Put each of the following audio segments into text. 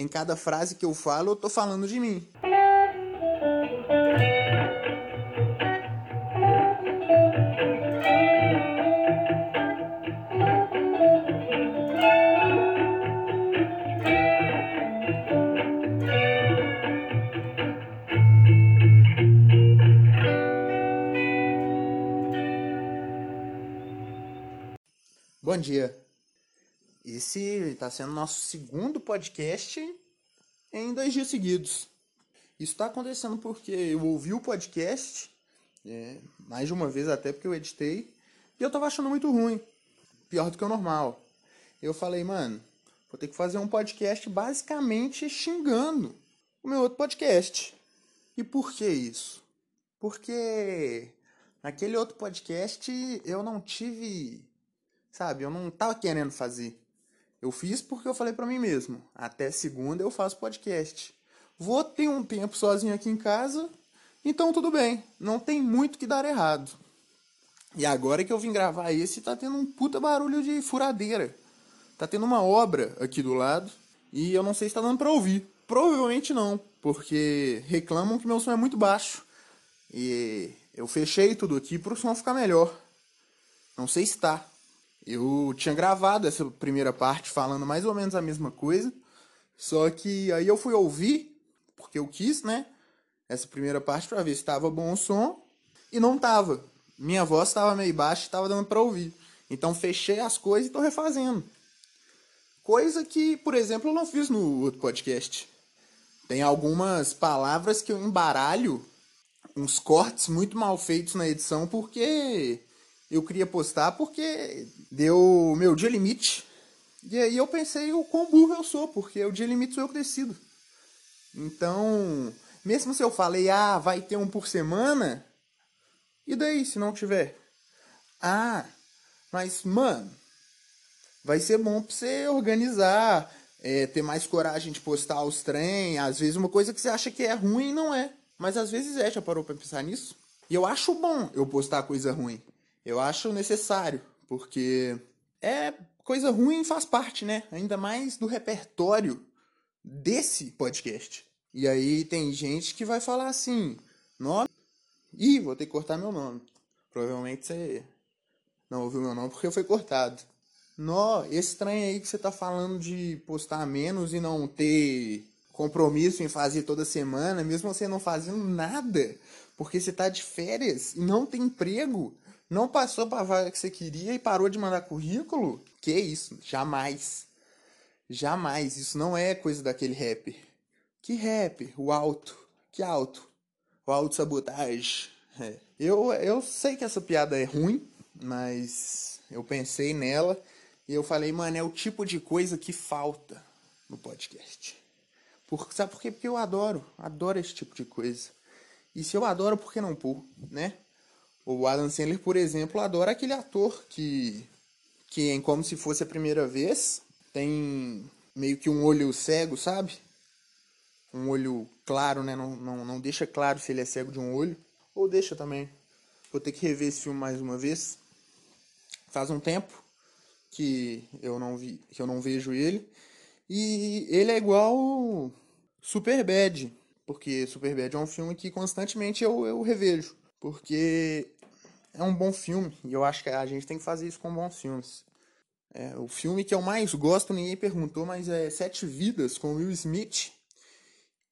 em cada frase que eu falo, eu tô falando de mim. Bom dia. Esse está sendo nosso segundo podcast em dois dias seguidos. Isso está acontecendo porque eu ouvi o podcast, é, mais de uma vez até porque eu editei, e eu estava achando muito ruim. Pior do que o normal. Eu falei, mano, vou ter que fazer um podcast basicamente xingando o meu outro podcast. E por que isso? Porque naquele outro podcast eu não tive Sabe, eu não tava querendo fazer. Eu fiz porque eu falei para mim mesmo. Até segunda eu faço podcast. Vou ter um tempo sozinho aqui em casa, então tudo bem. Não tem muito que dar errado. E agora que eu vim gravar esse, tá tendo um puta barulho de furadeira. Tá tendo uma obra aqui do lado e eu não sei se tá dando pra ouvir. Provavelmente não, porque reclamam que meu som é muito baixo. E eu fechei tudo aqui pro som ficar melhor. Não sei se tá. Eu tinha gravado essa primeira parte falando mais ou menos a mesma coisa, só que aí eu fui ouvir, porque eu quis, né? Essa primeira parte para ver se estava bom o som, e não tava. Minha voz estava meio baixa estava dando para ouvir. Então fechei as coisas e estou refazendo. Coisa que, por exemplo, eu não fiz no outro podcast. Tem algumas palavras que eu embaralho, uns cortes muito mal feitos na edição, porque eu queria postar porque deu meu dia limite. E aí eu pensei o quão burro eu sou, porque o dia limite sou eu que decido. Então, mesmo se eu falei, ah, vai ter um por semana, e daí se não tiver? Ah, mas, mano, vai ser bom pra você organizar, é, ter mais coragem de postar os trem. Às vezes uma coisa que você acha que é ruim não é. Mas às vezes é, já parou pra pensar nisso? E eu acho bom eu postar coisa ruim. Eu acho necessário, porque é coisa ruim faz parte, né? Ainda mais do repertório desse podcast. E aí tem gente que vai falar assim: nome. Ih, vou ter que cortar meu nome. Provavelmente você não ouviu meu nome porque foi cortado. Nó, trem aí que você tá falando de postar menos e não ter compromisso em fazer toda semana, mesmo você não fazendo nada, porque você tá de férias e não tem emprego, não passou para a vaga que você queria e parou de mandar currículo? Que isso? Jamais. Jamais. Isso não é coisa daquele rapper. Que rapper? O alto. Que alto? O alto sabotagem. É. Eu, eu sei que essa piada é ruim, mas eu pensei nela e eu falei, mano, é o tipo de coisa que falta no podcast. Por, sabe por quê? Porque eu adoro, adoro esse tipo de coisa. E se eu adoro, por que não pôr, né? O Adam Sandler, por exemplo, adora aquele ator que, que em Como Se Fosse a Primeira Vez, tem meio que um olho cego, sabe? Um olho claro, né? Não, não, não deixa claro se ele é cego de um olho. Ou deixa também. Vou ter que rever esse filme mais uma vez. Faz um tempo que eu não vi, que eu não vejo ele. E ele é igual Superbad, porque Superbad é um filme que constantemente eu, eu revejo. Porque é um bom filme e eu acho que a gente tem que fazer isso com bons filmes. É, o filme que eu mais gosto, ninguém perguntou, mas é Sete Vidas com Will Smith.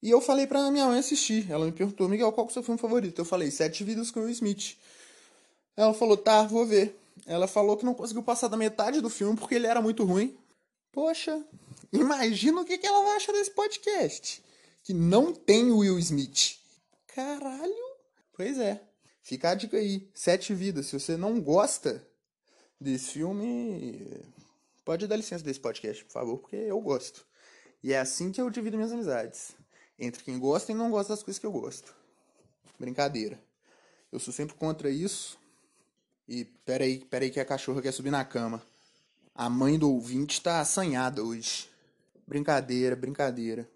E eu falei pra minha mãe assistir. Ela me perguntou, Miguel, qual é o seu filme favorito? Eu falei, Sete Vidas com Will Smith. Ela falou, tá, vou ver. Ela falou que não conseguiu passar da metade do filme porque ele era muito ruim. Poxa, imagina o que, que ela acha desse podcast. Que não tem Will Smith. Caralho. Pois é. Fica a dica aí. Sete Vidas. Se você não gosta desse filme, pode dar licença desse podcast, por favor, porque eu gosto. E é assim que eu divido minhas amizades. Entre quem gosta e não gosta das coisas que eu gosto. Brincadeira. Eu sou sempre contra isso. E peraí, peraí que a cachorra quer subir na cama. A mãe do ouvinte tá assanhada hoje. Brincadeira, brincadeira.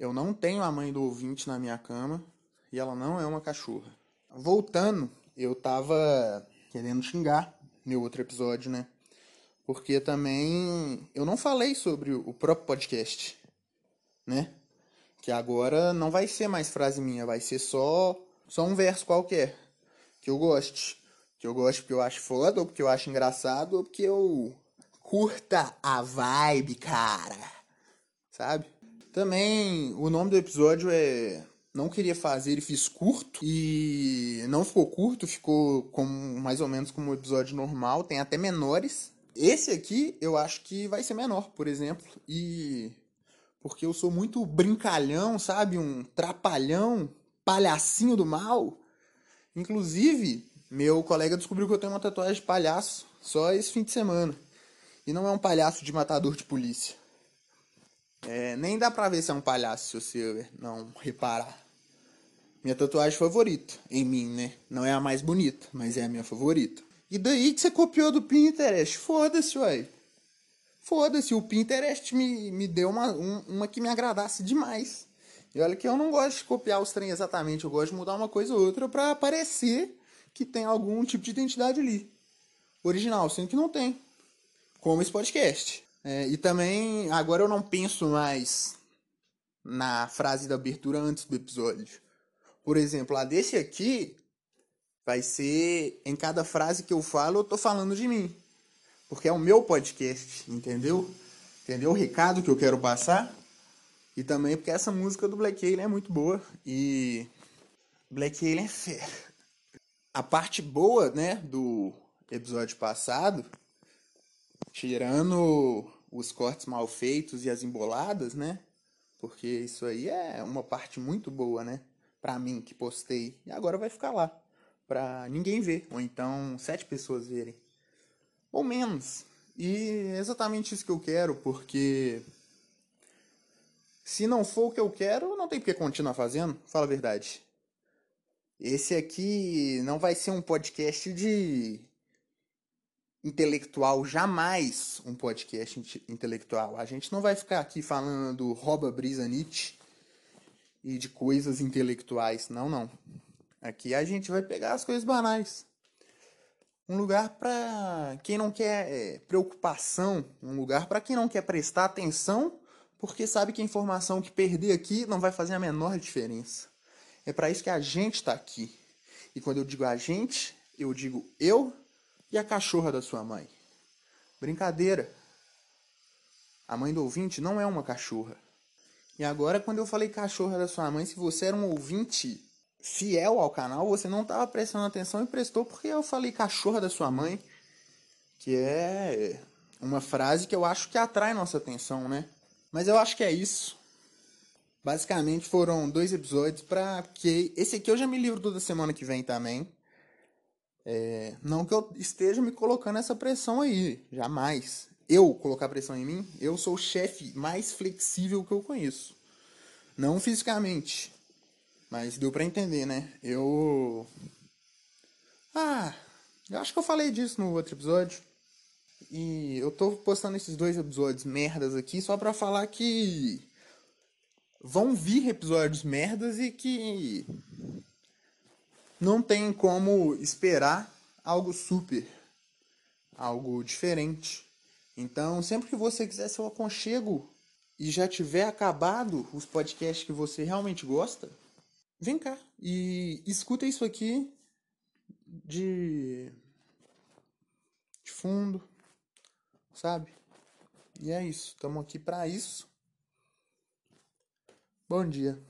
Eu não tenho a mãe do ouvinte na minha cama e ela não é uma cachorra voltando, eu tava querendo xingar meu outro episódio, né? Porque também eu não falei sobre o próprio podcast. né? Que agora não vai ser mais frase minha, vai ser só só um verso qualquer que eu goste, que eu goste porque eu acho foda, ou porque eu acho engraçado, ou porque eu curta a vibe, cara. Sabe? Também o nome do episódio é não queria fazer e fiz curto. E não ficou curto, ficou como, mais ou menos como um episódio normal, tem até menores. Esse aqui eu acho que vai ser menor, por exemplo. E porque eu sou muito brincalhão, sabe? Um trapalhão, palhacinho do mal. Inclusive, meu colega descobriu que eu tenho uma tatuagem de palhaço só esse fim de semana. E não é um palhaço de matador de polícia. É, nem dá pra ver se é um palhaço se você não reparar. Minha tatuagem favorita, em mim, né? Não é a mais bonita, mas é a minha favorita. E daí que você copiou do Pinterest? Foda-se, uai. Foda-se, o Pinterest me, me deu uma, um, uma que me agradasse demais. E olha que eu não gosto de copiar os trem exatamente, eu gosto de mudar uma coisa ou outra para parecer que tem algum tipo de identidade ali. Original, sendo que não tem. Como esse podcast. É, e também, agora eu não penso mais na frase da abertura antes do episódio. Por exemplo, a desse aqui vai ser em cada frase que eu falo, eu tô falando de mim. Porque é o meu podcast, entendeu? Entendeu o recado que eu quero passar? E também porque essa música do Black Alien é muito boa e Black Alien é fé. A parte boa, né, do episódio passado, tirando os cortes mal feitos e as emboladas, né? Porque isso aí é uma parte muito boa, né? Para mim que postei e agora vai ficar lá para ninguém ver ou então sete pessoas verem. Ou menos. E é exatamente isso que eu quero porque se não for o que eu quero não tem porque continuar fazendo fala a verdade. Esse aqui não vai ser um podcast de intelectual jamais um podcast intelectual. A gente não vai ficar aqui falando rouba brisa Nietzsche e de coisas intelectuais. Não, não. Aqui a gente vai pegar as coisas banais. Um lugar para quem não quer é, preocupação, um lugar para quem não quer prestar atenção, porque sabe que a informação que perder aqui não vai fazer a menor diferença. É para isso que a gente está aqui. E quando eu digo a gente, eu digo eu e a cachorra da sua mãe. Brincadeira. A mãe do ouvinte não é uma cachorra. E agora, quando eu falei cachorra da sua mãe, se você era um ouvinte fiel ao canal, você não estava prestando atenção e prestou porque eu falei cachorra da sua mãe, que é uma frase que eu acho que atrai nossa atenção, né? Mas eu acho que é isso. Basicamente foram dois episódios para que esse aqui eu já me livro toda semana que vem também. É, não que eu esteja me colocando essa pressão aí, jamais eu colocar pressão em mim, eu sou o chefe mais flexível que eu conheço. Não fisicamente, mas deu para entender, né? Eu. Ah, eu acho que eu falei disso no outro episódio. E eu tô postando esses dois episódios merdas aqui só pra falar que vão vir episódios merdas e que não tem como esperar algo super, algo diferente. Então, sempre que você quiser seu aconchego e já tiver acabado os podcasts que você realmente gosta, vem cá e escuta isso aqui de, de fundo, sabe? E é isso, estamos aqui para isso. Bom dia.